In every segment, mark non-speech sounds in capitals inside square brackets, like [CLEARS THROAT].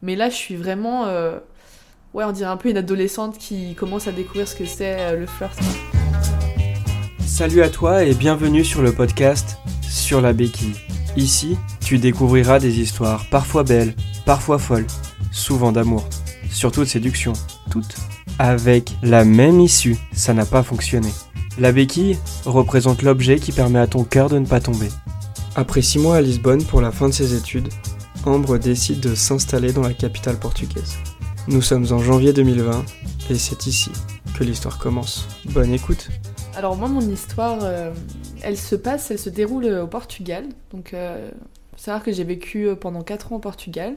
Mais là, je suis vraiment, euh, ouais, on dirait un peu une adolescente qui commence à découvrir ce que c'est euh, le flirt. Salut à toi et bienvenue sur le podcast Sur la béquille. Ici, tu découvriras des histoires parfois belles, parfois folles, souvent d'amour, surtout de séduction, toutes avec la même issue, ça n'a pas fonctionné. La béquille représente l'objet qui permet à ton cœur de ne pas tomber. Après six mois à Lisbonne pour la fin de ses études, Ambre décide de s'installer dans la capitale portugaise. Nous sommes en janvier 2020 et c'est ici que l'histoire commence. Bonne écoute. Alors moi, mon histoire, euh, elle se passe, elle se déroule au Portugal. Donc, euh, c'est rare que j'ai vécu pendant 4 ans au Portugal.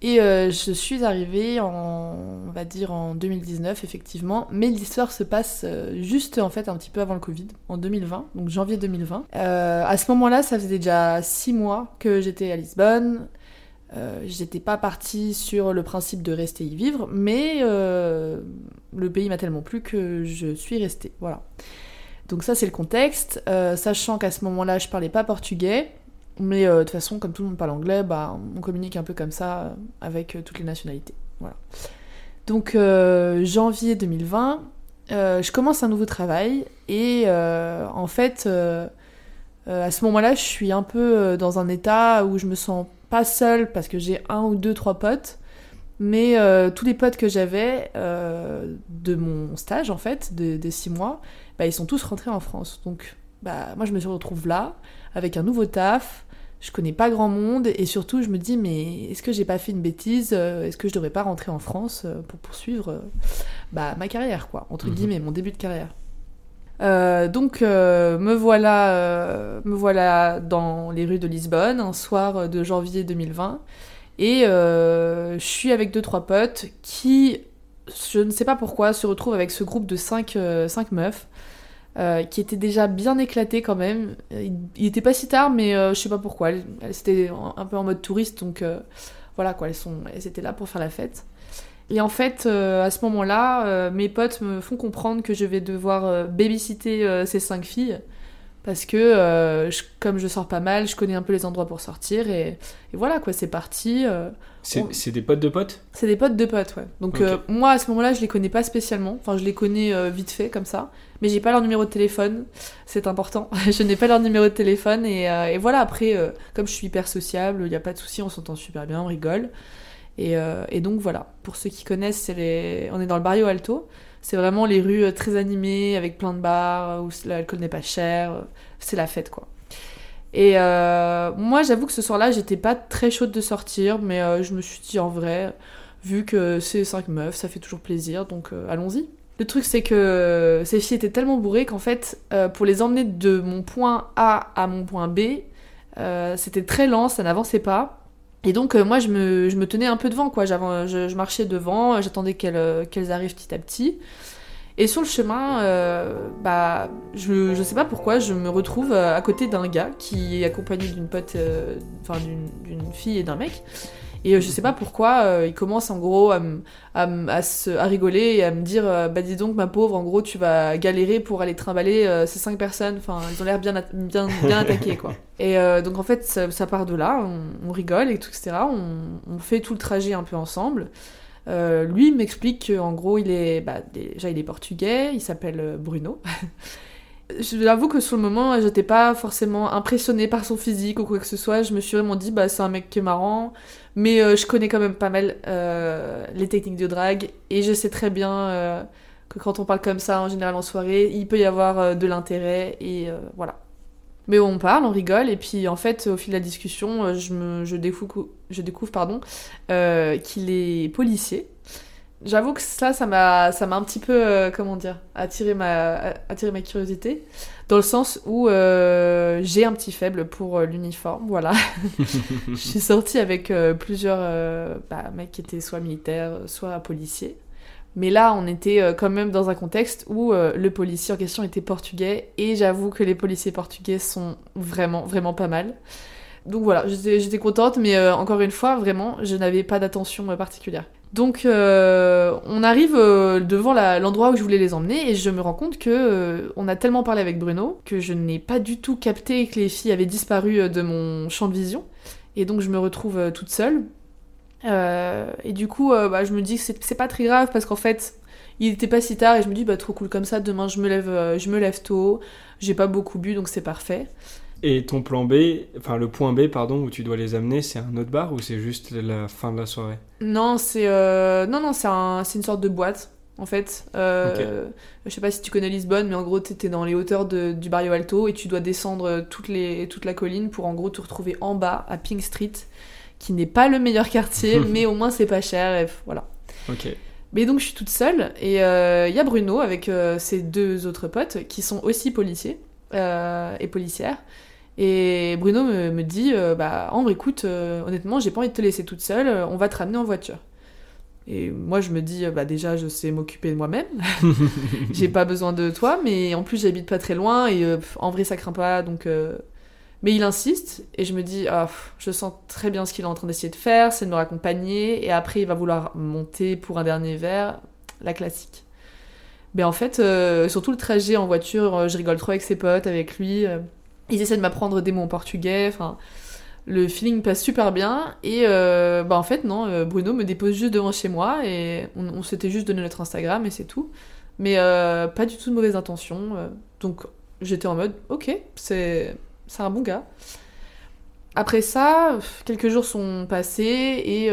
Et euh, je suis arrivée en, on va dire en 2019 effectivement, mais l'histoire se passe euh, juste en fait un petit peu avant le Covid, en 2020, donc janvier 2020. Euh, à ce moment-là, ça faisait déjà 6 mois que j'étais à Lisbonne. Euh, j'étais pas partie sur le principe de rester y vivre, mais euh, le pays m'a tellement plu que je suis restée. Voilà. Donc ça c'est le contexte, euh, sachant qu'à ce moment-là je parlais pas portugais, mais de toute façon comme tout le monde parle anglais, bah, on communique un peu comme ça avec toutes les nationalités. Voilà. Donc janvier 2020, euh, je commence un nouveau travail et en fait à ce moment-là je suis un peu dans un état où je me sens pas seule parce que j'ai un ou deux trois potes mais euh, tous les potes que j'avais euh, de mon stage en fait de- des six mois bah, ils sont tous rentrés en France. Donc bah moi je me retrouve là avec un nouveau taf. Je connais pas grand monde et surtout je me dis mais est-ce que j'ai pas fait une bêtise? Euh, est-ce que je devrais pas rentrer en France pour poursuivre bah, ma carrière quoi entre Mhm. guillemets mon début de carrière? Euh, donc euh, me voilà euh, me voilà dans les rues de Lisbonne un soir de janvier 2020 et je suis avec deux trois potes qui je ne sais pas pourquoi se retrouvent avec ce groupe de cinq, cinq meufs qui étaient déjà bien éclatés quand même. Il, il était pas si tard mais je sais pas pourquoi. Elles, étaient en- un peu en mode touriste donc voilà quoi elles sont elles étaient là pour faire la fête et en fait, euh, à ce moment-là, euh, mes potes me font comprendre que je vais devoir euh, babysitter ces cinq filles. Parce que, je- comme je sors pas mal, je connais un peu les endroits pour sortir. Et, et voilà, quoi, c'est parti. C'est On- des potes de potes? C'est des potes de potes, ouais. Donc, moi, à ce moment-là, je les connais pas spécialement. Enfin, je les connais vite fait, comme ça. Mais j'ai pas leur numéro de téléphone. C'est important. [LAUGHS] je n'ai pas leur numéro de téléphone. Et, et voilà, après, comme je suis hyper sociable, il y a pas de souci, on s'entend super bien, on rigole. Et, euh, et donc voilà, pour ceux qui connaissent, les... on est dans le Barrio Alto. C'est vraiment les rues euh, très animées, avec plein de bars, où l'alcool n'est pas cher. euh, C'est la fête, quoi. Et euh, moi, j'avoue que ce soir-là, j'étais pas très chaude de sortir, mais euh, je me suis dit en vrai, vu que c'est cinq meufs, ça fait toujours plaisir, donc euh, allons-y. Le truc, c'est que ces filles étaient tellement bourrées qu'en fait, euh, pour les emmener de mon point A à mon point B, euh, c'était très lent, ça n'avançait pas. Et donc, euh, moi, je me, tenais un peu devant, quoi. J'avan- Je, marchais devant, euh, j'attendais qu'elles euh, arrivent petit à petit. Et sur le chemin, euh, bah, je, je sais pas pourquoi, je me retrouve euh, à côté d'un gars qui est accompagné d'une pote, euh, enfin d'une fille et d'un mec. Et euh, je sais pas pourquoi, euh, il commence en gros à, à, se, à rigoler et à me dire euh, Bah dis donc, ma pauvre, en gros, tu vas galérer pour aller trimballer euh, ces cinq personnes. Enfin, ils ont l'air bien, bien, bien attaqués, quoi. [LAUGHS] Et donc en fait, ça, ça part de là, on, on rigole et tout, etc. On, on fait tout le trajet un peu ensemble. Lui m'explique qu'en gros, il est, bah, déjà, il est portugais, il s'appelle euh, [LAUGHS] Bruno. J'avoue que sur le moment, j'étais pas forcément impressionnée par son physique ou quoi que ce soit. Je me suis vraiment dit, bah, c'est un mec qui est marrant, mais euh, je connais quand même pas mal euh, les techniques de drague et je sais très bien euh, que quand on parle comme ça, en général en soirée, il peut y avoir de l'intérêt et voilà. Mais on parle, on rigole, et puis en fait, au fil de la discussion, je, me, je découvre, je découvre pardon, qu'il est policier. J'avoue que ça, ça m'a, ça m'a un petit peu, euh, comment dire, attiré ma, attiré ma curiosité, dans le sens où euh, j'ai un petit faible pour euh, l'uniforme, voilà. [LAUGHS] je suis sortie avec euh, plusieurs bah, mecs qui étaient soit militaires, soit policiers. Mais là, on était quand même dans un contexte où le policier en question était portugais, et j'avoue que les policiers portugais sont vraiment, vraiment pas mal. Donc voilà, j'étais contente, mais encore une fois, vraiment, je n'avais pas d'attention particulière. Donc euh, on arrive euh, devant l'endroit où je voulais les emmener et je me rends compte que euh, on a tellement parlé avec Bruno que je n'ai pas du tout capté que les filles avaient disparu de mon champ de vision. Et donc je me retrouve toute seule. et du coup, bah, je me dis que c'est pas très grave parce qu'en fait, il était pas si tard et je me dis, bah trop cool comme ça, demain je me lève, je me lève tôt, j'ai pas beaucoup bu donc c'est parfait. Et ton plan B, enfin le point B, pardon, où tu dois les amener, c'est un autre bar ou c'est juste la fin de la soirée? Non, c'est non non, c'est un, une sorte de boîte en fait. Euh, Je sais pas si tu connais Lisbonne, mais en gros, t'es dans les hauteurs de, du Barrio Alto et tu dois descendre toutes les, toute la colline pour en gros te retrouver en bas à Pink Street, qui n'est pas le meilleur quartier, [LAUGHS] mais au moins c'est pas cher, et voilà. Ok. Mais donc je suis toute seule et il euh, y a Bruno avec euh, ses deux autres potes qui sont aussi policiers euh, et policières. Et Bruno me, me dit Bah, Ambre, écoute, honnêtement, j'ai pas envie de te laisser toute seule, on va te ramener en voiture. Et moi, je me dis, bah déjà, je sais m'occuper de moi-même. [LAUGHS] j'ai pas besoin de toi, mais en plus, j'habite pas très loin et euh, en vrai, ça craint pas. Donc, euh. mais il insiste et je me dis, ah, je sens très bien ce qu'il est en train d'essayer de faire, c'est de me raccompagner. Et après, il va vouloir monter pour un dernier verre, la classique. Mais en fait, euh, surtout le trajet en voiture, je rigole trop avec ses potes, avec lui. Ils essaient de m'apprendre des mots en portugais. Enfin le feeling passe super bien et euh, bah en fait non euh, Bruno me dépose juste devant chez moi et on, s'était juste donné notre Instagram et c'est tout mais euh, pas du tout de mauvaise intention donc j'étais en mode ok c'est un bon gars après ça quelques jours sont passés et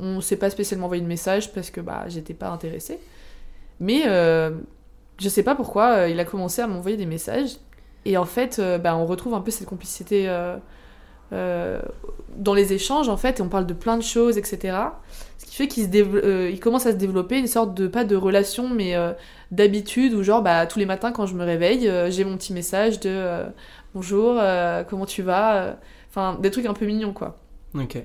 on s'est pas spécialement envoyé de message parce que bah j'étais pas intéressée mais je sais pas pourquoi il a commencé à m'envoyer des messages et en fait bah, on retrouve un peu cette complicité euh, dans les échanges en fait et on parle de plein de choses etc ce qui fait qu'il euh, il commence à se développer une sorte de pas de relation mais euh, d'habitude où genre bah tous les matins quand je me réveille j'ai mon petit message de bonjour comment tu vas enfin des trucs un peu mignons quoi. Ok.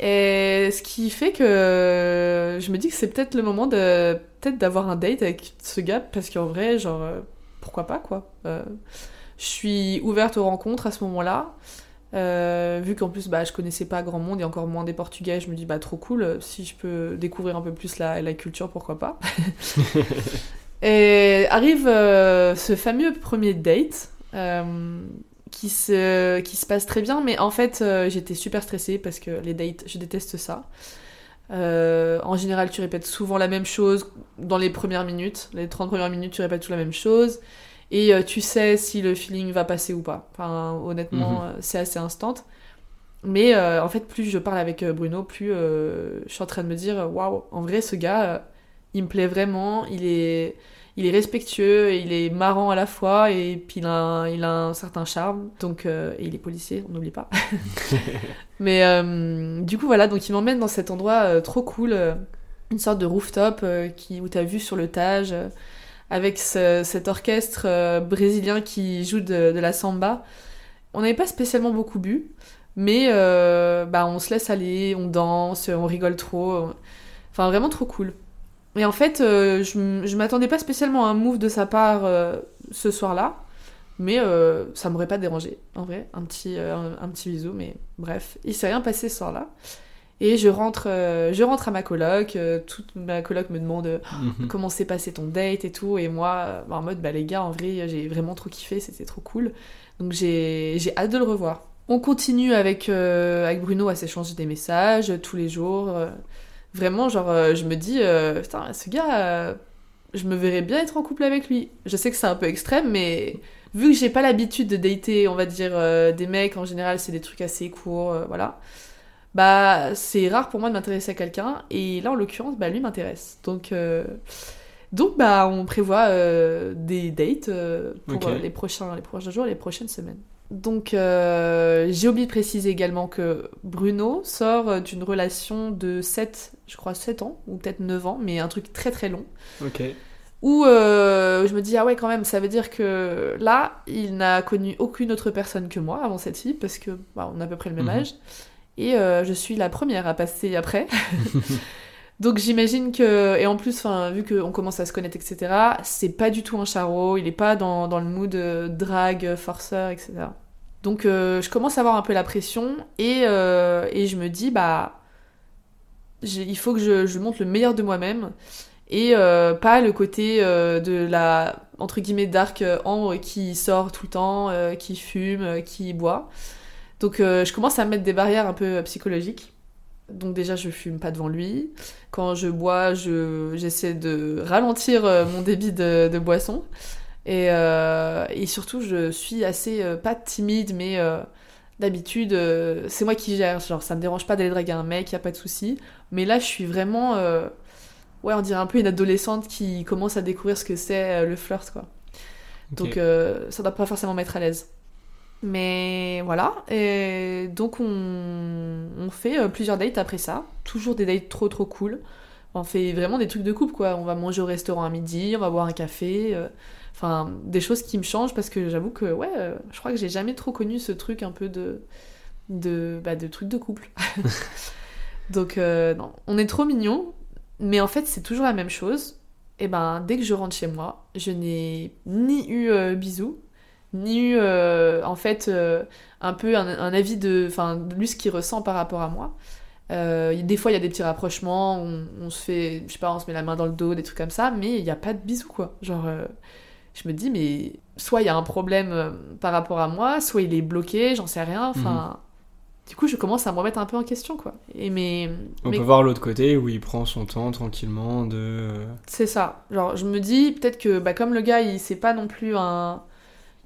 Et ce qui fait que je me dis que c'est peut-être le moment de peut-être d'avoir un date avec ce gars parce qu'en vrai genre pourquoi pas quoi je suis ouverte aux rencontres à ce moment-là euh, vu qu'en plus bah, je connaissais pas grand monde et encore moins des portugais, je me dis bah trop cool, si je peux découvrir un peu plus la, la culture, pourquoi pas. [LAUGHS] et arrive euh, ce fameux premier date euh, qui, se, qui se passe très bien, mais en fait j'étais super stressée parce que les dates, je déteste ça. en général, tu répètes souvent la même chose dans les premières minutes. Les 30 premières minutes, tu répètes tout la même chose et euh, tu sais si le feeling va passer ou pas. Enfin, honnêtement, mhm. euh, c'est assez instant. Mais euh, en fait, plus je parle avec Bruno, plus je suis en train de me dire waouh, en vrai, ce gars, il me plaît vraiment. Il est, il est respectueux, il est marrant à la fois, et puis il a un, il a un certain charme. Donc, et il est policier, on n'oublie pas. [LAUGHS] [LAUGHS] Mais du coup, voilà, donc il m'emmène dans cet endroit trop cool, une sorte de rooftop qui, où tu as vu sur le Tage avec cet orchestre euh, brésilien qui joue de, la samba. On n'avait pas spécialement beaucoup bu, mais euh, bah, on se laisse aller, on danse, on rigole trop. Enfin, vraiment trop cool. Et en fait, euh, je, je m'attendais pas spécialement à un move de sa part ce soir-là, mais ça m'aurait pas dérangé, en vrai. Un petit, un petit bisou, mais bref, il s'est rien passé ce soir-là. Et je rentre, euh, je rentre à ma coloc, euh, toute ma coloc me demande euh, mhm. comment s'est passé ton date et tout, et moi, en mode, bah les gars, en vrai, j'ai vraiment trop kiffé, c'était trop cool. Donc j'ai hâte de le revoir. On continue avec, avec Bruno à s'échanger des messages tous les jours. vraiment, genre, je me dis, putain, ce gars, je me verrais bien être en couple avec lui. Je sais que c'est un peu extrême, mais vu que j'ai pas l'habitude de dater, on va dire, des mecs, en général, c'est des trucs assez courts, voilà bah c'est rare pour moi de m'intéresser à quelqu'un et là en l'occurrence bah lui m'intéresse. Donc euh, donc bah on prévoit euh, des dates euh, pour les prochains les prochains jours les prochaines semaines. Donc j'ai oublié de préciser également que Bruno sort d'une relation de 7 je crois 7 ans ou peut-être 9 ans mais un truc très très long. Ok. Où je me dis ah ouais quand même ça veut dire que là il n'a connu aucune autre personne que moi avant cette fille parce que bah, on a à peu près le même mhm. âge et euh, je suis la première à passer après. [LAUGHS] [LAUGHS] Donc j'imagine que, et en plus, vu qu'on commence à se connaître, etc., c'est pas du tout un charreau, il est pas dans, dans le mood euh, drague, forceur, etc. Donc euh, je commence à avoir un peu la pression et, et je me dis, bah, il faut que je, je, montre le meilleur de moi-même et pas le côté de la, entre guillemets, dark ambre qui sort tout le temps, qui fume, qui boit. Donc euh, je commence à mettre des barrières un peu psychologiques. Donc déjà, je fume pas devant lui. Quand je bois, je, j'essaie de ralentir euh, mon débit de, de boisson. Et, euh, et, surtout, je suis assez, euh, pas timide, mais euh, d'habitude, euh, c'est moi qui gère. Genre, ça me dérange pas d'aller draguer un mec, y a pas de souci. Mais là, je suis vraiment, ouais, on dirait un peu une adolescente qui commence à découvrir ce que c'est le flirt, quoi. Donc, ça doit pas forcément mettre à l'aise. Mais voilà, et donc on, on fait euh, plusieurs dates après ça, toujours des dates trop trop cool. On fait vraiment des trucs de couple quoi. On va manger au restaurant à midi, on va boire un café, euh, enfin des choses qui me changent parce que j'avoue que ouais, euh, je crois que j'ai jamais trop connu ce truc un peu de de bah, de trucs de couple. [LAUGHS] donc non, on est trop mignons, mais en fait c'est toujours la même chose. Et ben dès que je rentre chez moi, je n'ai ni eu bisous ni eu euh, en fait euh, un peu un, avis de enfin lui ce qu'il ressent par rapport à moi euh, des fois il y a des petits rapprochements on, se fait je sais pas on se met la main dans le dos des trucs comme ça mais il n'y a pas de bisous quoi genre je me dis mais soit il y a un problème par rapport à moi soit il est bloqué j'en sais rien enfin mhm. Du coup, je commence à me remettre un peu en question, quoi. Et mais, On peut voir l'autre côté où il prend son temps tranquillement de. C'est ça. Genre, je me dis peut-être que, bah, comme le gars, il c'est pas non plus un,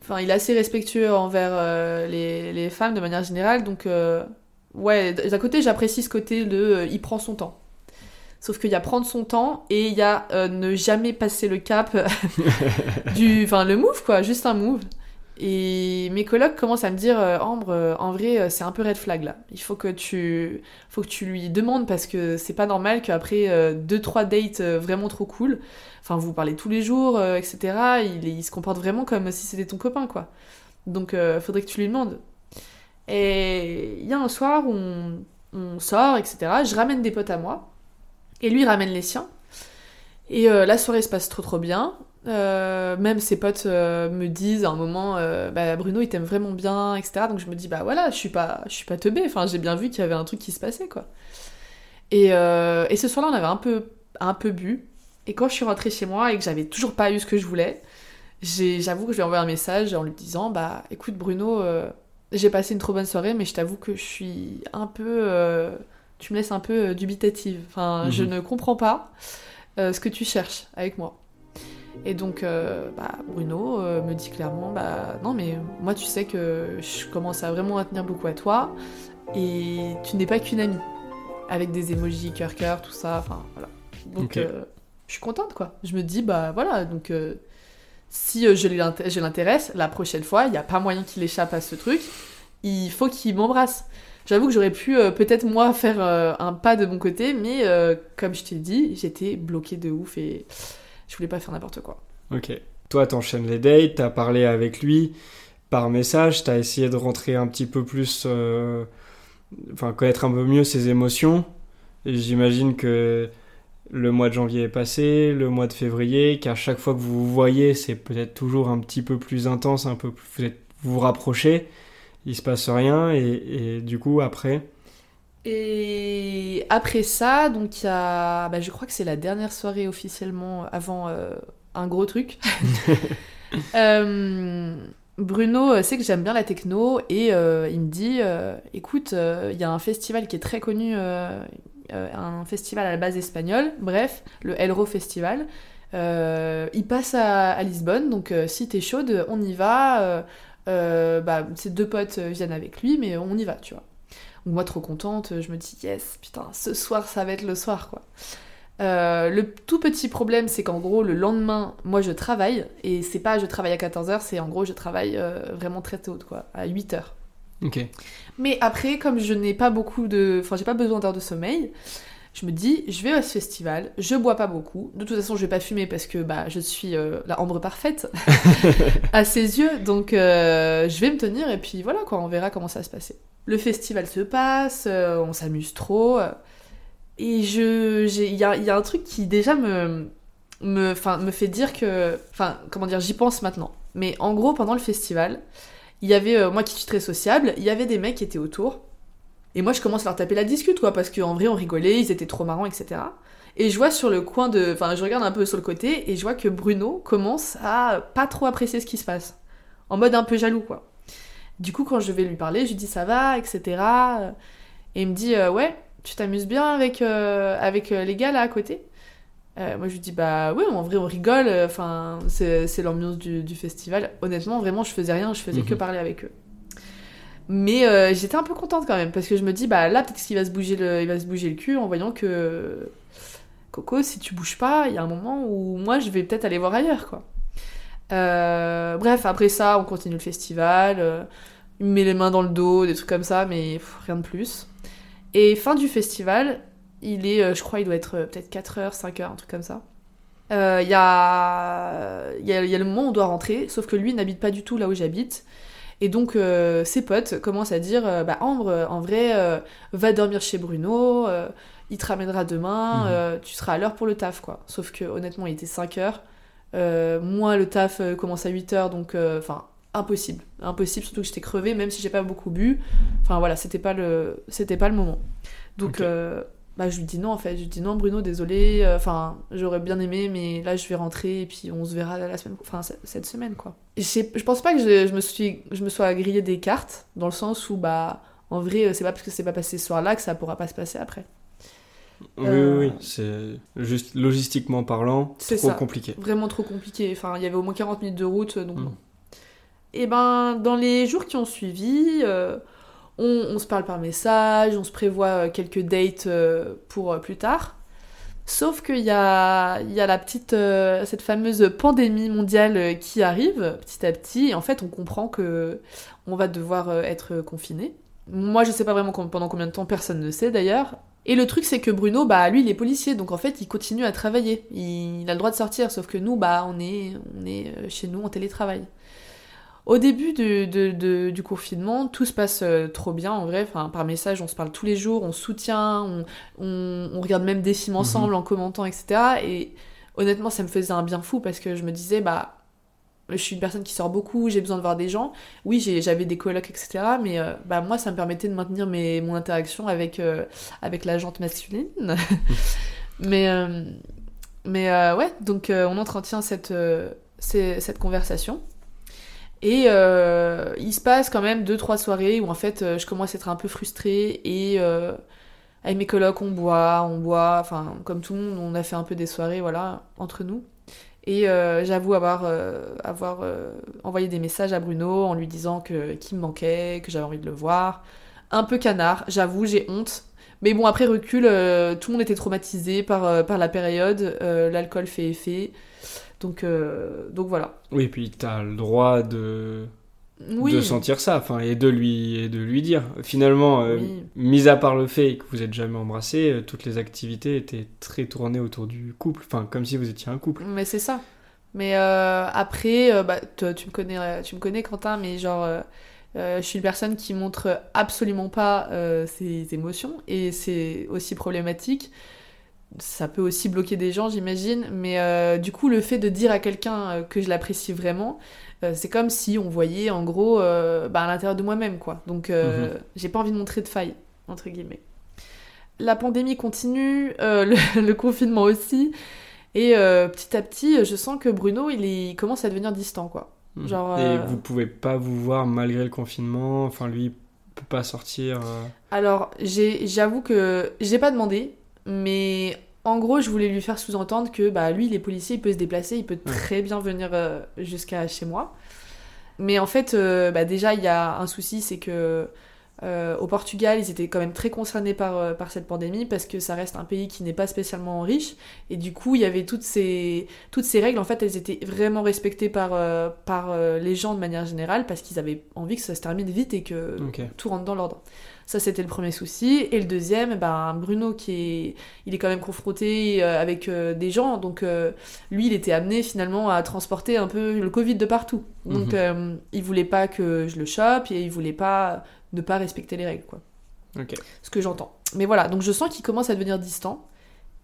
Enfin, il est assez respectueux envers euh, les, femmes de manière générale, donc euh, ouais, d'un côté j'apprécie ce côté de euh, il prend son temps. Sauf qu'il y a prendre son temps et il y a ne jamais passer le cap [LAUGHS] du, enfin le move quoi, juste un move. Et mes colocs commencent à me dire Ambre, en vrai c'est un peu red flag là. Il faut que tu, faut que tu lui demandes parce que c'est pas normal qu'après deux trois dates vraiment trop cool Enfin, vous parlez tous les jours, euh, etc. Il, se comporte vraiment comme si c'était ton copain, quoi. Donc, euh, faudrait que tu lui demandes. Et il y a un soir où on, sort, etc. Je ramène des potes à moi. Et lui ramène les siens. Et euh, la soirée se passe trop trop bien. Même ses potes me disent à un moment, bah, Bruno il t'aime vraiment bien, etc. Donc je me dis, bah voilà, je suis pas, je suis pas teubée. Enfin, j'ai bien vu qu'il y avait un truc qui se passait, quoi. Et, et ce soir-là, on avait un peu, un peu bu. Et quand je suis rentrée chez moi et que j'avais toujours pas eu ce que je voulais, j'avoue que je lui ai envoyé un message en lui disant Bah écoute Bruno, euh, j'ai passé une trop bonne soirée, mais je t'avoue que je suis un peu. Euh, tu me laisses un peu euh, dubitative. Enfin, je mhm. ne comprends pas ce que tu cherches avec moi. Et donc, bah, Bruno me dit clairement Bah non, mais moi tu sais que je commence à vraiment à tenir beaucoup à toi et tu n'es pas qu'une amie. Avec des emojis cœur-cœur, tout ça, enfin voilà. Donc je suis contente, quoi. Je me dis, bah voilà, donc euh, si euh, je l'intéresse, la prochaine fois, il n'y a pas moyen qu'il échappe à ce truc, il faut qu'il m'embrasse. J'avoue que j'aurais pu euh, peut-être moi faire un pas de mon côté, mais comme je t'ai dit, j'étais bloquée de ouf et je voulais pas faire n'importe quoi. Ok. Toi, t'enchaînes les dates, t'as parlé avec lui par message, t'as essayé de rentrer un petit peu plus. Enfin, connaître un peu mieux ses émotions. J'imagine que le mois de janvier est passé, le mois de février, qu'à chaque fois que vous vous voyez, c'est peut-être toujours un petit peu plus intense, un peu plus, vous vous rapprochez, il se passe rien, et, du coup, après Et après ça, donc il y a, bah, je crois que c'est la dernière soirée officiellement avant euh, un gros truc. [LAUGHS] Euh, Bruno euh, sait que j'aime bien la techno et il me dit écoute, il y a un festival qui est très connu un festival à la base espagnole, bref, le Elro Festival. Il passe à, Lisbonne, donc si t'es chaude, on y va. bah, ses deux potes viennent avec lui, mais on y va, tu vois. Moi, trop contente, je me dis, yes, putain, ce soir, ça va être le soir, quoi. le tout petit problème, c'est qu'en gros, le lendemain, moi je travaille, et c'est pas je travaille à 14h, c'est en gros je travaille vraiment très tôt, quoi, à 8h. Ok. Mais après, comme je n'ai pas beaucoup de. Enfin, j'ai pas besoin d'heures de sommeil, je me dis, je vais à ce festival, je bois pas beaucoup. De toute façon, je vais pas fumer parce que bah, je suis euh, la ambre parfaite [LAUGHS] [LAUGHS] à ses yeux. Donc, euh, je vais me tenir et puis voilà, quoi, on verra comment ça va se passer. Le festival se passe, euh, on s'amuse trop. et je. Il y a, y a, un truc qui déjà me. Me, me fait dire que. Enfin, comment dire, j'y pense maintenant. Mais en gros, pendant le festival, il y avait, moi qui suis très sociable, il y avait des mecs qui étaient autour. Et moi, je commence à leur taper la discute, quoi, parce qu'en vrai, on rigolait, ils étaient trop marrants, etc. Et je vois sur le coin de. Enfin, je regarde un peu sur le côté, et je vois que Bruno commence à pas trop apprécier ce qui se passe. En mode un peu jaloux, quoi. Du coup, quand je vais lui parler, je lui dis ça va, etc. Et il me dit, euh, ouais, tu t'amuses bien avec, euh, avec les gars là à côté Moi je lui dis Bah ouais, en vrai on rigole, enfin c'est l'ambiance du, du, festival. Honnêtement, vraiment, je faisais rien, je faisais que mhm. parler avec eux. Mais j'étais un peu contente quand même parce que je me dis bah là peut-être qu'il va se bouger le va se bouger le cul en voyant que Coco si tu bouges pas il y a un moment où moi je vais peut-être aller voir ailleurs quoi. Euh, bref, après ça, on continue le festival. Euh, il me met les mains dans le dos, des trucs comme ça, mais rien de plus. Et fin du festival, il est, euh, je crois, il doit être peut-être 4h, 5h, un truc comme ça. Il y, a... y, a, y, a, le moment où on doit rentrer, sauf que lui n'habite pas du tout là où j'habite. Et donc ses potes commencent à dire Bah, Ambre, en vrai, va dormir chez Bruno, il te ramènera demain, mhm. tu seras à l'heure pour le taf, quoi. Sauf que honnêtement, il était 5 h euh, moi, le taf euh, commence à 8h, donc euh, enfin impossible, impossible. Surtout que j'étais crevée, même si j'ai pas beaucoup bu. Enfin voilà, c'était pas le, c'était pas le moment. Donc bah, je lui dis non en fait, je lui dis non Bruno, désolé. Enfin j'aurais bien aimé, mais là je vais rentrer et puis on se verra la semaine, enfin cette semaine quoi. Je pense pas que je, me suis, je me sois grillé des cartes dans le sens où bah en vrai c'est pas parce que c'est pas passé ce soir-là que ça pourra pas se passer après. Oui, oui, oui. c'est juste logistiquement parlant, trop compliqué. Vraiment trop compliqué. Enfin, il y avait au moins 40 minutes de route, donc mm. Et ben, dans les jours qui ont suivi, euh, on, se parle par message, on se prévoit euh, quelques dates euh, pour plus tard. Sauf qu'il y a, y a cette fameuse pandémie mondiale qui arrive petit à petit, et en fait, on comprend que on va devoir être confiné. Moi, je sais pas vraiment pendant combien de temps, personne ne sait d'ailleurs. Et le truc, c'est que Bruno, bah, lui, il est policier, donc en fait, il continue à travailler. Il, a le droit de sortir, sauf que nous, bah, on est, euh, chez nous en télétravail. Au début du, confinement, tout se passe euh, trop bien, en vrai. Enfin, par message, on se parle tous les jours, on soutient, on, regarde même des films mhm. ensemble en commentant, etc. Et honnêtement, ça me faisait un bien fou parce que je me disais, bah, je suis une personne qui sort beaucoup, j'ai besoin de voir des gens. Oui, j'avais des colocs, etc. Mais euh, bah, moi, ça me permettait de maintenir mes, mon interaction avec, euh, avec la jante masculine. [LAUGHS] mais mais ouais, donc on entretient cette, cette conversation. Et il se passe quand même deux, trois soirées où en fait je commence à être un peu frustrée et avec mes colocs on boit, on boit, enfin comme tout le monde on a fait un peu des soirées voilà entre nous. Et euh, j'avoue avoir, euh, avoir euh, envoyé des messages à Bruno en lui disant que qu'il me manquait, que j'avais envie de le voir. Un peu canard, j'avoue, j'ai honte. Mais bon, après recul, tout le monde était traumatisé par, par la période. L'alcool fait effet. Donc, donc voilà. Oui, puis t'as le droit de de sentir ça, enfin, et de lui et de lui dire. Finalement, euh, mis à part le fait que vous êtes jamais embrassé, euh, toutes les activités étaient très tournées autour du couple, enfin, comme si vous étiez un couple. Mais c'est ça. Mais euh, après, bah, toi, tu me connais, tu me connais, Quentin, mais genre, je suis une personne qui montre absolument pas ses émotions, et c'est aussi problématique. Ça peut aussi bloquer des gens, j'imagine, mais du coup, le fait de dire à quelqu'un que je l'apprécie vraiment, euh, c'est comme si on voyait en gros euh, bah, à l'intérieur de moi-même quoi. Donc euh, mhm. j'ai pas envie de montrer de faille entre guillemets. La pandémie continue, [LAUGHS] le, confinement aussi, et petit à petit, je sens que Bruno il, commence à devenir distant quoi. Mhm. Genre, et vous pouvez pas vous voir malgré le confinement, enfin lui peut pas sortir. Alors j'avoue que j'ai pas demandé, mais en gros, je voulais lui faire sous-entendre que bah, lui, il est policier, il peut se déplacer, il peut très bien venir euh, jusqu'à chez moi. Mais en fait, euh, bah, déjà, il y a un souci, c'est que euh, au Portugal, ils étaient quand même très concernés par, par cette pandémie parce que ça reste un pays qui n'est pas spécialement riche. Et du coup, il y avait toutes ces, toutes ces règles, en fait, elles étaient vraiment respectées par, par les gens de manière générale parce qu'ils avaient envie que ça se termine vite et que tout rentre dans l'ordre. Ça, c'était le premier souci. Et le deuxième, ben, Bruno, qui est, il est quand même confronté euh, avec euh, des gens. Donc, euh, lui, il était amené finalement à transporter un peu le Covid de partout. Donc, mhm. il voulait pas que je le chope et il voulait pas ne pas respecter les règles, quoi. Ce que j'entends. Mais voilà, donc je sens qu'il commence à devenir distant.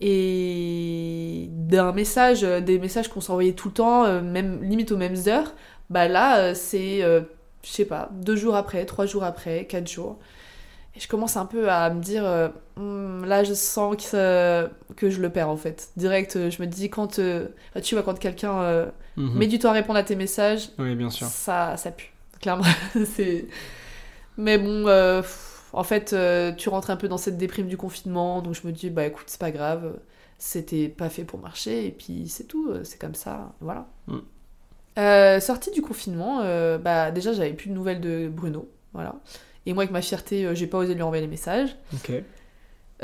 Et d'un message, des messages qu'on s'envoyait tout le temps, même limite aux mêmes heures, bah là, c'est, je sais pas, deux jours après, trois jours après, quatre jours je commence un peu à me dire, euh, hmm, là je sens que, que je le perds en fait. Direct, euh, je me dis quand, euh, tu vois, quand quelqu'un mhm. met du temps à répondre à tes messages, oui, bien sûr. Ça, ça pue, clairement. [LAUGHS] c'est... Mais bon, en fait, euh, tu rentres un peu dans cette déprime du confinement, donc je me dis, bah écoute, c'est pas grave, c'était pas fait pour marcher, et puis c'est tout, euh, c'est comme ça, voilà. Mm. Euh, sortie du confinement, euh, bah déjà j'avais plus de nouvelles de Bruno, voilà. Et moi avec ma fierté, euh, j'ai pas osé lui envoyer les messages. Ok.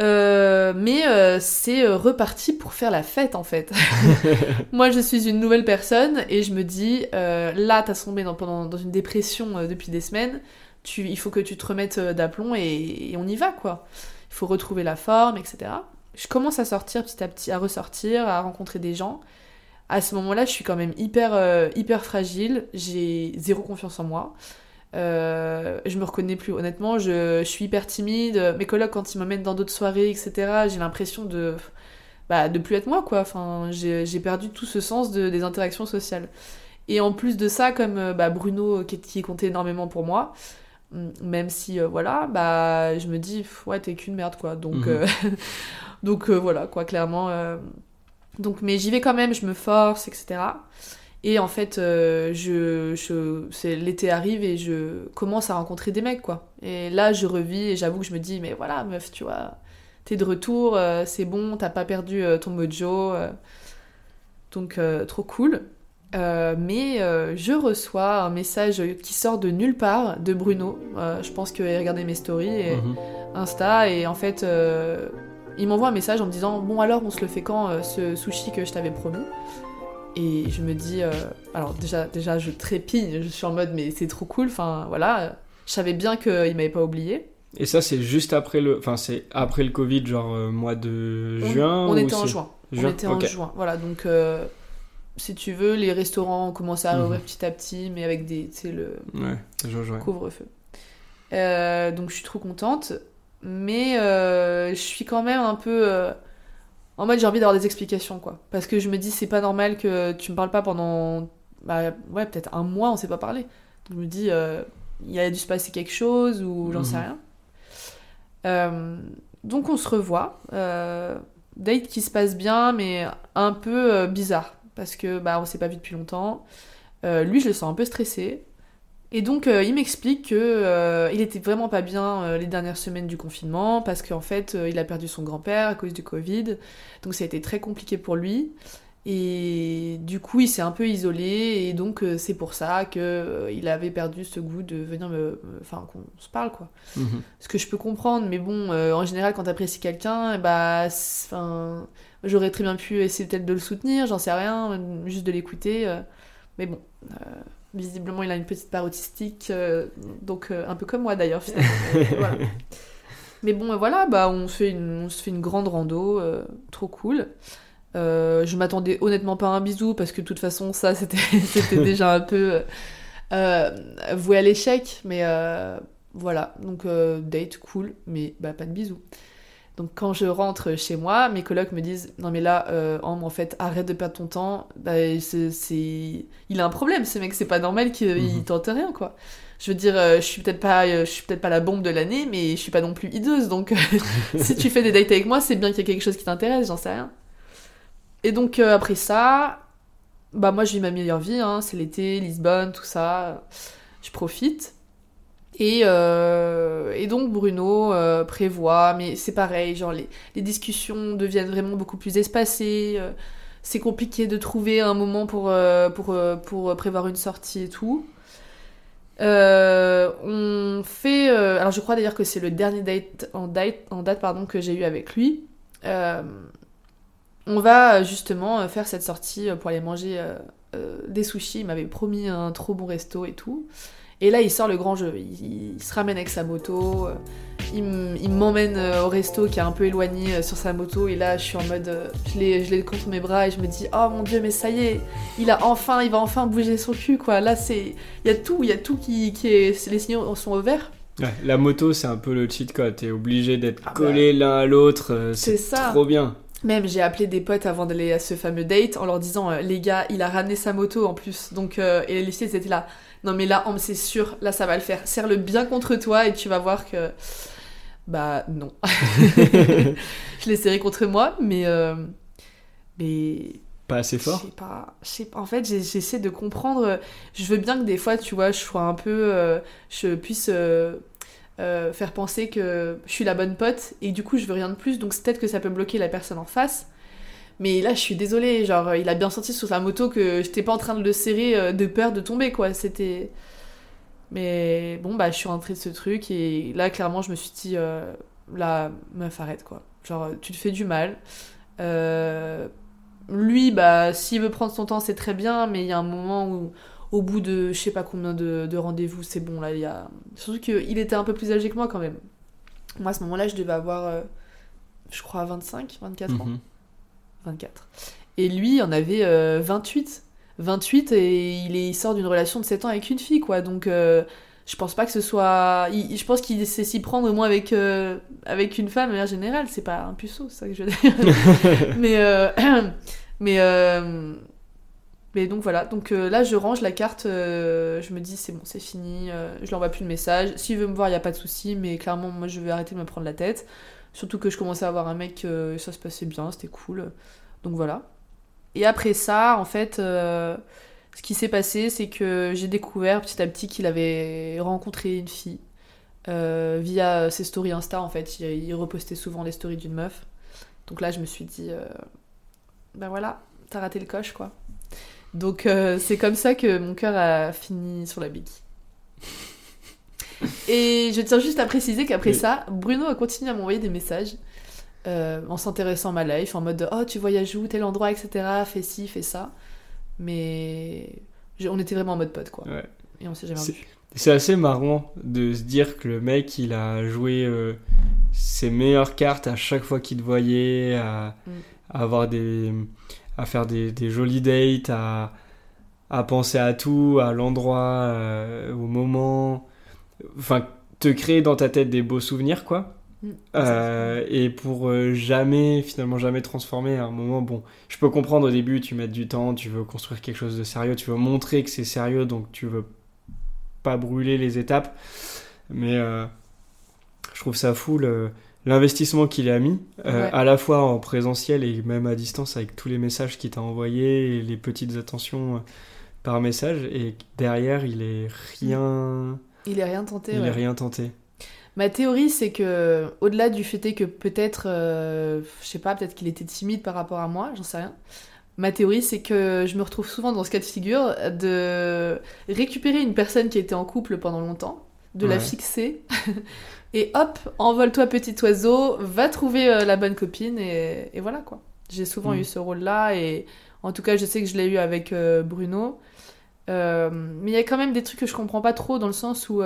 Euh, mais euh, c'est euh, reparti pour faire la fête en fait. [LAUGHS] [LAUGHS] Moi je suis une nouvelle personne et je me dis euh, là t'as tombé dans, pendant, dans une dépression euh, depuis des semaines, tu, il faut que tu te remettes euh, d'aplomb et, on y va quoi. Il faut retrouver la forme, etc. Je commence à sortir petit à petit, à ressortir, à rencontrer des gens. À ce moment-là je suis quand même hyper, euh, hyper fragile, j'ai zéro confiance en moi. Euh, je me reconnais plus honnêtement, je, suis hyper timide. Mes collègues quand ils m'emmènent dans d'autres soirées, etc., j'ai l'impression de bah, de plus être moi quoi. Enfin, j'ai perdu tout ce sens de, des interactions sociales. Et en plus de ça, comme bah, Bruno qui, qui comptait énormément pour moi, même si euh, voilà, bah je me dis pff, ouais t'es qu'une merde quoi. Donc Mhm. euh, [LAUGHS] donc euh, voilà quoi, clairement. donc mais j'y vais quand même, je me force, etc. Et en fait, je, je, c'est l'été arrive et je commence à rencontrer des mecs, quoi. Et là, je revis et j'avoue que je me dis, mais voilà, meuf, tu vois, t'es de retour, c'est bon, t'as pas perdu ton mojo. donc, trop cool. Euh, mais euh, je reçois un message qui sort de nulle part de Bruno. Euh, je pense qu'il regardait mes stories et Mhm. Insta et en fait, il m'envoie un message en me disant Bon, alors, on se le fait quand ce sushi que je t'avais promis? Et je me dis, alors déjà, déjà, je trépigne, je suis en mode, mais c'est trop cool, enfin voilà, je savais bien qu'il m'avait pas oublié. Et ça, c'est juste après le. Enfin, c'est après le Covid, genre mois de On- juin On, était en juin. Juin, On était en juin, voilà, donc si tu veux, les restaurants ont commencé à Mhm. rouvrir petit à petit, mais avec des, tu sais, le Ouais, couvre-feu. Euh, donc je suis trop contente, mais euh, je suis quand même un peu euh, en mode j'ai envie d'avoir des explications quoi, parce que je me dis c'est pas normal que tu me parles pas pendant bah, ouais peut-être un mois on s'est pas parlé. Donc je me dis il a dû se passer quelque chose ou j'en sais Mhm. rien. Donc on se revoit, date qui se passe bien mais un peu bizarre parce que bah on s'est pas vu depuis longtemps. Euh, lui je le sens un peu stressé. Et donc, euh, il m'explique que euh, il était vraiment pas bien euh, les dernières semaines du confinement parce qu'en fait, il a perdu son grand-père à cause du Covid. Donc, ça a été très compliqué pour lui. Et du coup, il s'est un peu isolé. Et donc, euh, c'est pour ça que euh, il avait perdu ce goût de venir me, enfin, qu'on se parle quoi. Mhm. Ce que je peux comprendre, mais bon, euh, en général, quand t'apprécies quelqu'un, bah, c'est- enfin, j'aurais très bien pu essayer peut-être de le soutenir, j'en sais rien, juste de l'écouter. mais bon, visiblement, il a une petite part autistique, donc un peu comme moi d'ailleurs, finalement. [LAUGHS] Mais voilà. Mais bon, voilà, bah, on, se fait une, on se fait une grande rando, trop cool. Euh, je m'attendais honnêtement pas à un bisou parce que de toute façon, ça, c'était [LAUGHS] [LAUGHS] déjà un peu euh, voué à l'échec. Mais euh, voilà, donc euh, date cool, mais bah, pas de bisous. Donc quand je rentre chez moi, mes colocs me disent non mais là, euh, en fait, arrête de perdre ton temps. Bah, c'est, il a un problème, ce mec. C'est pas normal qu'il Mhm. tente rien, quoi. Je veux dire, euh, je suis peut-être pas, euh, je suis peut-être pas la bombe de l'année, mais je suis pas non plus hideuse. Donc [LAUGHS] si tu fais des dates avec moi, c'est bien qu'il y a quelque chose qui t'intéresse. J'en sais rien. Et donc euh, après ça, bah moi vis ma meilleure vie. Hein, c'est l'été, Lisbonne, tout ça. Je profite. Et, euh, et donc Bruno euh, prévoit, mais c'est pareil, genre les, les discussions deviennent vraiment beaucoup plus espacées. euh, c'est compliqué de trouver un moment pour, pour, pour prévoir une sortie et tout. On fait. alors je crois d'ailleurs que c'est le dernier date en date, pardon, que j'ai eu avec lui. On va euh, justement euh, faire cette sortie euh, pour aller manger euh, des sushis. Il m'avait promis un trop bon resto et tout. Et là, il sort le grand jeu. Il, il se ramène avec sa moto. il m'emmène au resto qui est un peu éloigné sur sa moto. Et là, je suis en mode. je l'ai contre mes bras et je me dis Oh mon dieu, mais ça y est, il a enfin, il va enfin bouger son cul, quoi. Là, c'est. Il y a tout, il y a tout qui, qui est. Les signaux sont au vert. Ouais, la moto, c'est un peu le cheat code. T'es obligé d'être Ah bah. collé l'un à l'autre. C'est trop bien. Même j'ai appelé des potes avant d'aller à ce fameux date en leur disant euh, les gars il a ramené sa moto en plus donc euh, et les filles étaient là non mais là c'est sûr là ça va le faire serre-le bien contre toi et tu vas voir que bah non [LAUGHS] [LAUGHS] je l'ai serré contre moi mais euh, mais Pas assez je fort. sais pas, je sais pas. En fait, j'essaie de comprendre. Je veux bien que des fois, tu vois, je sois un peu, je puisse euh, faire penser que je suis la bonne pote et du coup je veux rien de plus, donc peut-être que ça peut bloquer la personne en face. Mais là, je suis désolée, genre, il a bien senti sur sa moto que j'étais pas en train de le serrer euh, de peur de tomber, quoi. C'était. Mais bon, bah, je suis rentrée de ce truc et là, clairement, je me suis dit, euh, la meuf, arrête, quoi. Genre, tu te fais du mal. Euh, lui, bah, s'il veut prendre son temps, c'est très bien, mais il y a un moment où, au bout de je sais pas combien de, de rendez-vous, c'est bon, là, il y a. Surtout qu'il était un peu plus âgé que moi quand même. Moi, à ce moment-là, je devais avoir, euh, je crois, 25, 24 ans. Mhm. 24. Et lui, il en avait euh, 28. 28 et il, est, il sort d'une relation de 7 ans avec une fille, quoi. Donc, euh, je pense pas que ce soit. il- je pense qu'il sait s'y prendre au moins avec, euh, avec une femme de manière générale. C'est pas un puceau, c'est ça que je veux dire. [LAUGHS] mais. [CLEARS THROAT] mais. Mais donc voilà, donc euh, là je range la carte, euh, je me dis c'est bon, c'est fini, euh, je lui envoie plus de message. S'il veut me voir, il y a pas de souci, mais clairement moi je vais arrêter de me prendre la tête. Surtout que je commençais à avoir un mec, ça se passait bien, c'était cool. Donc voilà. Et après ça, en fait, ce qui s'est passé, c'est que j'ai découvert petit à petit qu'il avait rencontré une fille via ses stories Insta. En fait, il, repostait souvent les stories d'une meuf. Donc là, je me suis dit, ben voilà, t'as raté le coche, quoi. Donc euh, c'est comme ça que mon cœur a fini sur la béquille. [LAUGHS] Et je tiens juste à préciser qu'après Oui. ça, Bruno a continué à m'envoyer des messages euh, en s'intéressant à ma life, en mode de, oh tu voyages où, tel endroit, etc. Fais ci, fais ça. Mais je- on était vraiment en mode pote quoi. Ouais. Et on s'est jamais revu. C'est assez marrant de se dire que le mec, il a joué euh, ses meilleures cartes à chaque fois qu'il te voyait, à, Mm. à avoir des, à faire des, des jolies dates, à, à penser à tout, à l'endroit, euh, au moment, enfin te créer dans ta tête des beaux souvenirs, quoi. Mm. Euh, et pour euh, jamais, finalement jamais transformer à un moment, bon, je peux comprendre au début, tu mets du temps, tu veux construire quelque chose de sérieux, tu veux montrer que c'est sérieux, donc tu veux pas brûler les étapes. Mais euh, je trouve ça fou le- l'investissement qu'il a mis, euh, Ouais. à la fois en présentiel et même à distance avec tous les messages qu'il t'a envoyés et les petites attentions euh, par message. Et derrière, il est rien, Il est rien tenté. il ouais. est rien tenté. Ma théorie, c'est que, au-delà du fait que peut-être, euh, je sais pas, peut-être qu'il était timide par rapport à moi, j'en sais rien. Ma théorie, c'est que je me retrouve souvent dans ce cas de figure de récupérer une personne qui était en couple pendant longtemps, de la fixer, [LAUGHS] et hop, envole-toi petit oiseau, va trouver euh, la bonne copine, et, et voilà quoi. J'ai souvent Mm. eu ce rôle-là, et en tout cas, je sais que je l'ai eu avec euh, Bruno. Euh, mais il y a quand même des trucs que je comprends pas trop dans le sens où,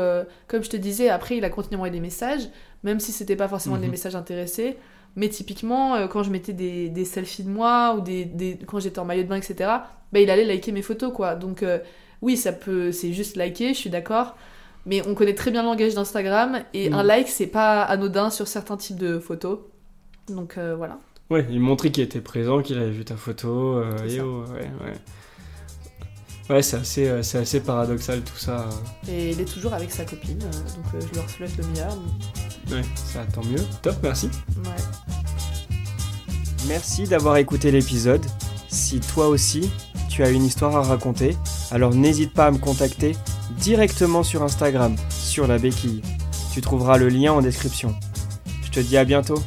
comme je te disais, après il a continué à envoyer des messages, même si c'était pas forcément des Mhm. messages intéressés. Mais typiquement, quand je mettais des, des selfies de moi ou des, des- quand j'étais en maillot de bain, etc., bah, il allait liker mes photos quoi. Donc oui, ça peut, c'est juste liker, je suis d'accord. Mais on connaît très bien le langage d'Instagram et un like c'est pas anodin sur certains types de photos. Donc euh, voilà. Ouais, il montrait qu'il était présent, qu'il avait vu ta photo. euh, et oh, ouais, ouais. Ouais, c'est assez, euh, c'est assez paradoxal tout ça. Et il est toujours avec sa copine, euh, donc euh, je leur souhaite le meilleur. Ouais, ça tant mieux. Top, merci. Ouais. Merci d'avoir écouté l'épisode. Si toi aussi, tu as une histoire à raconter, alors n'hésite pas à me contacter directement sur Instagram, sur la béquille. Tu trouveras le lien en description. Je te dis à bientôt.